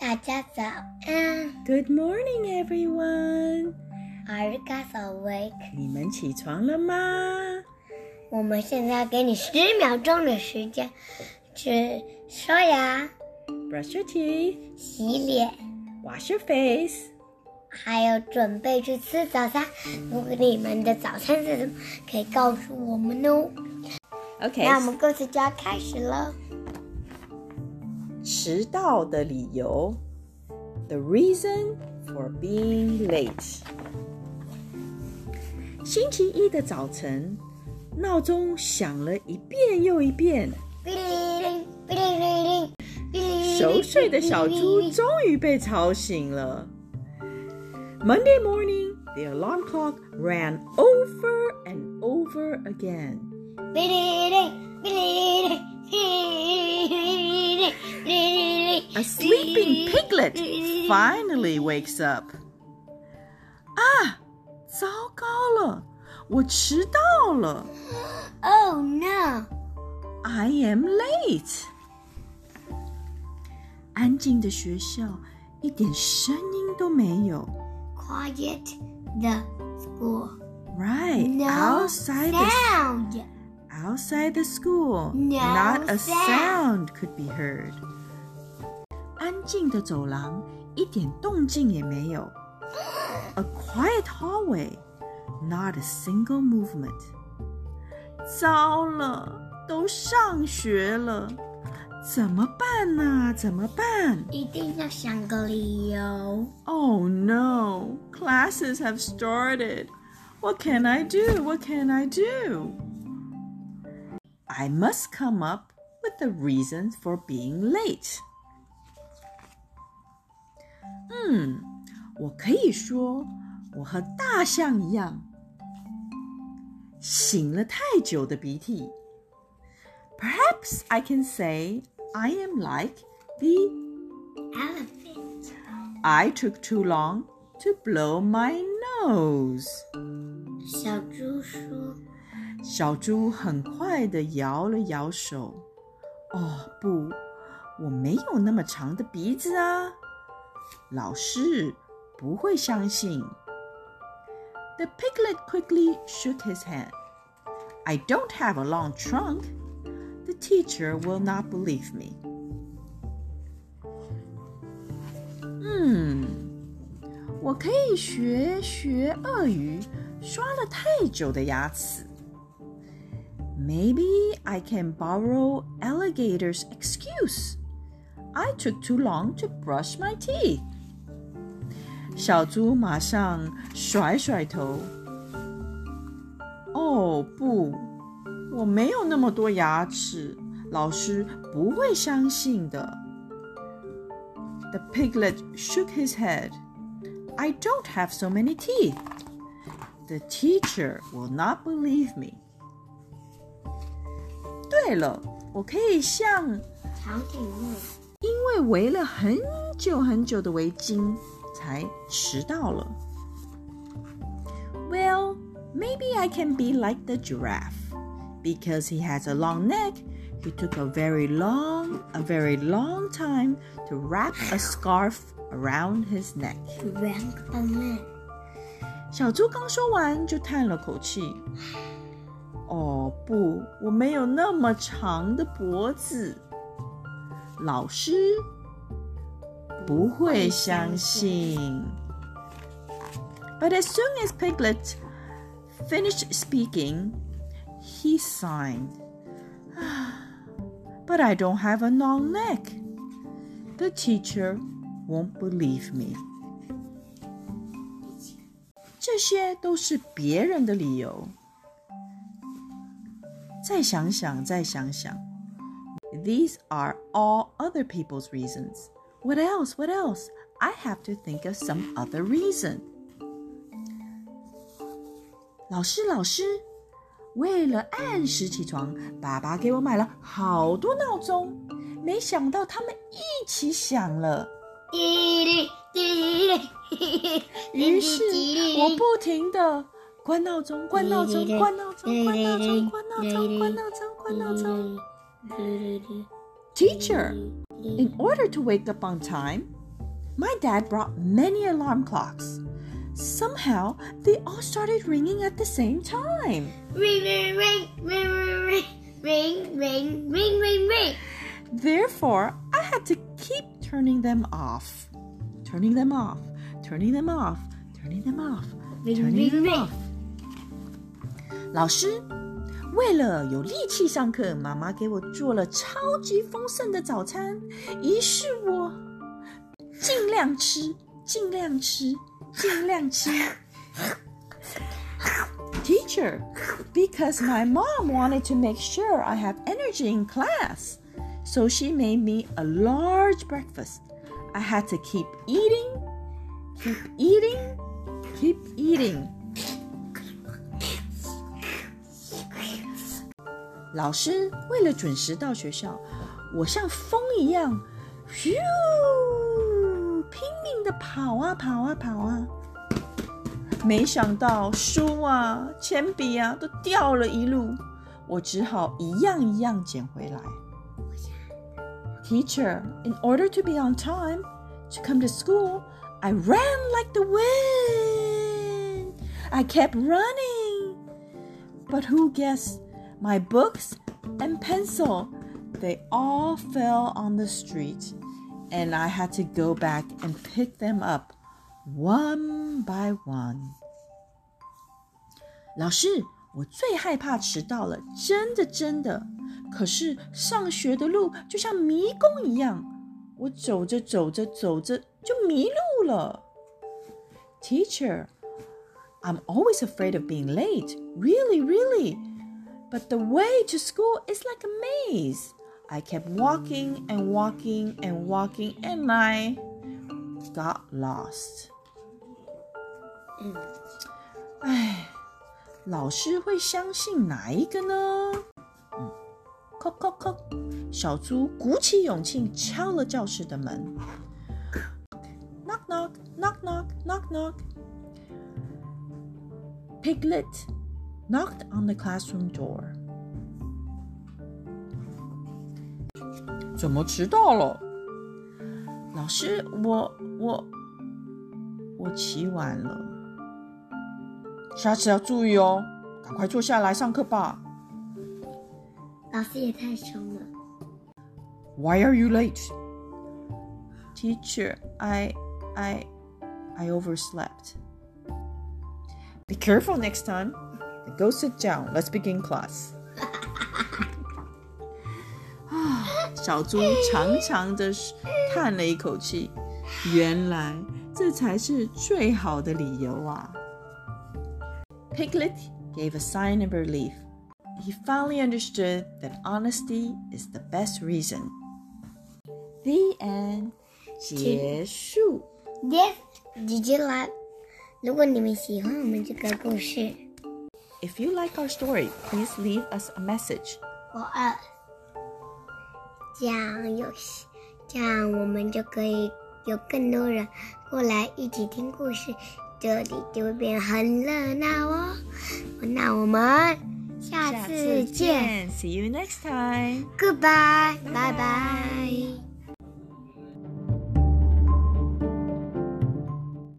大家早安。Good morning, everyone. Are you guys awake？你们起床了吗我们现在要给你十秒钟的时间，去刷牙、？Brush your teeth, 洗脸，wash your face. 还有准备去吃早餐。如果你们的早餐是什么，可以告诉我们哦。OK，那我们故事就要开始了。迟到的理由，The reason for being late。星期一的早晨，闹钟响了一遍又一遍，哔哩哩，哔哩哩哩，哔哩哩哩熟睡的小猪终于被吵醒了。Monday morning, the alarm clock ran over and over again. 哔哩哩，哔哩哩，哔哩哩，哔哩哩。 A sleeping piglet finally wakes up. 啊，糟糕了，我迟到了。 Oh no! I am late. 安静的学校，一点声音都没有。 Quiet the school. Right, No outside the sound. outside the school, No not a sound. sound could be heard. 安静的走廊，一点动静也没有。A quiet hallway, not a single movement. 糟了，都上学了，怎么办呢、怎么办一定要想个理由。 ？Oh no, classes have started. What can I do? What can I do? I must come up with the reasons for being late. 嗯，我可以说我和大象一样，擤了太久的鼻涕。Perhaps I can say I am like the Elephant. I took too long to blow my nose. 小猪说 小猪很快地摇了摇手。哦，不，我没有那么长的鼻子啊！老师不会相信。The piglet quickly shook his head. I don't have a long trunk. The teacher will not believe me. 嗯，我可以学学鳄鱼刷了太久的牙齿。 Maybe I can borrow alligator's excuse. I took too long to brush my teeth. 小猪马上甩甩头。哦不，我没有那么多牙齿，老师不会相信的。The piglet shook his head. I don't have so many teeth. The teacher will not believe me. 对了，我可以像长颈鹿。因为围了很久很久的围巾才迟到了。Well, maybe I can be like the giraffe. Because he has a long neck, he took a very long, a very long time to wrap a scarf around his neck. Rank a man. 小猪刚说完就叹了口气。 哦不，我没有那么长的脖子。老师不会相信。But as soon as Piglet finished speaking, he sighed. But I don't have a long neck. The teacher won't believe me. 这些都是别人的理由。 再想想，再想想。These are all other people's reasons. What else? What else? I have to think of some other reason. 老师，老师，为了按时起床，爸爸给我买了好多闹钟，没想到他们一起响了。于是我不停的关闹钟，关闹钟，关闹钟，关闹钟，关闹钟，关闹钟，关闹钟。Teacher, in order to wake up on time, my dad brought many alarm clocks. Somehow, they all started ringing at the same time. Ring, ring, ring, ring, ring, ring, ring, ring, ring, ring. Therefore, I had to keep turning them off. Turning them off, turning them off, turning them off, turning them off. 老师，为了有力气上课，妈妈给我做了超级丰盛的早餐，于是我尽量吃，尽量吃，尽量吃。Teacher, because my mom wanted to make sure I have energy in class, so she made me a large breakfast. I had to keep eating, keep eating, keep eating. 老师为了准时到学校，我像风一样，咻，拼命的跑啊跑啊跑啊！没想到书啊、铅笔啊都掉了一路，我只好一样一样捡回来。Teacher, in order to be on time to come to school, I ran like the wind. I kept running. But who guessed? My books and pencil, they all fell on the street, and I had to go back and pick them up one by one. 老师，我最害怕迟到了，真的真的。可是上学的路就像迷宫一样，我走着走着走着就迷路了。Teacher, I'm always afraid of being late. Really, really. But the way to school is like a maze. I kept walking and walking and walking, and I got lost. 唉，老师会相信哪一个呢？嗯，叩叩叩，小猪鼓起勇气敲了教室的门。Knock knock knock knock knock knock. Piglet knocked on the classroom door. 怎么迟到了？老师，我我我起晚了。下次要注意哦，赶快坐下来上课吧。老师也太凶了。 Why are you late? Teacher, I I I overslept. Be careful next time. Go sit down. Let's begin class. 啊，小猪长长的叹了一口气，原来这才是最好的理由啊。Piglet gave a sign of relief. He finally understood that honesty is the best reason. The end. 结束。 Yes, did you like？如果你们喜欢我们这个故事， If you like our story, please leave us a message. 我二，这样有，这样我们就可以有更多人过来一起听故事，这里就会变得很热闹哦。那我们下次见 See you next time. ，Goodbye，拜拜。